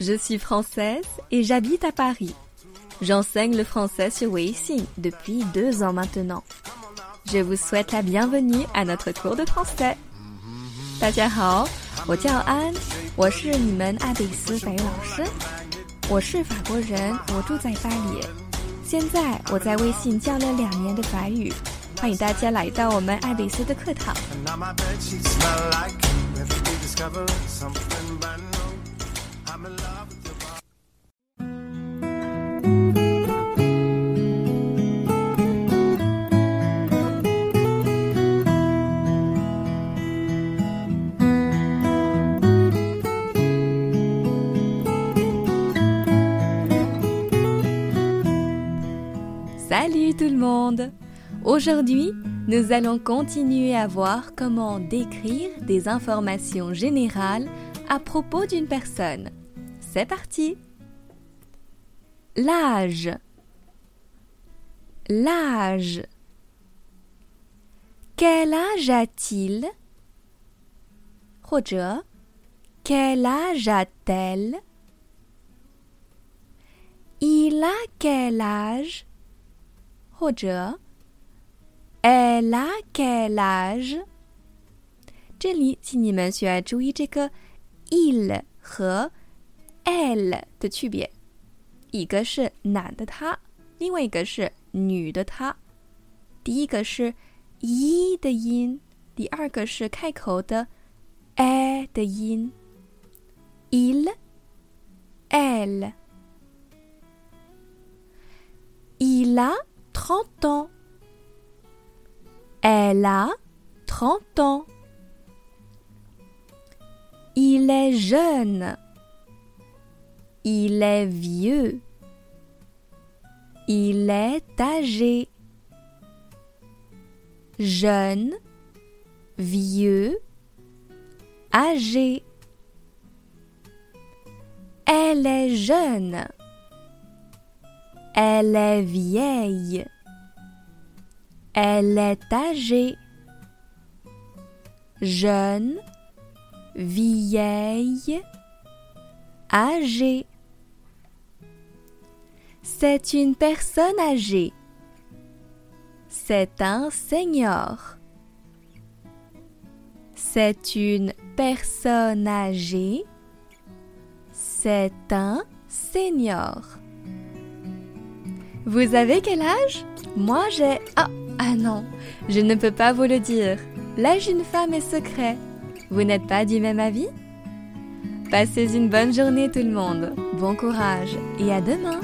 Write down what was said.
Je suis française et j'habite à Paris. J'enseigne le français sur Weixin depuis deux ans maintenant. Je vous souhaite la bienvenue à notre cours de français. 大家好，我叫安，我是你们爱贝斯法语老师。我是法国人，我住在巴黎。现在我在微信教了两年的法语，欢迎大家来到我们爱贝斯的课堂。Salut tout le monde Aujourd'hui, nous allons continuer à voir comment décrire des informations générales à propos d'une personne. C'est parti L'âge L'âge Quel âge a-t-il 或者 Quel âge a-t-elle Il a quel âge 或者 Elle a quel âge？这里，请你们需要注意这个 il 和 elle 的区别， 一个是男的他，另外一个是女的她。第一个是 i 的音，第二个是开口的 e 的音。il elle Il a 30 ans. Elle a 30 ans. Il est jeune. Il est vieux. Il est âgé. Jeune, vieux, âgé. Elle est jeune. Elle est vieille. Elle est âgée. Jeune, vieille, âgée. C'est une personne âgée. C'est un senior. C'est une personne âgée. C'est un senior. Vous avez quel âge? Moi j'ai... Ah, ah non, je ne peux pas vous le dire. L'âge d'une femme est secret. Vous n'êtes pas du même avis? Passez une bonne journée tout le monde. Bon courage et à demain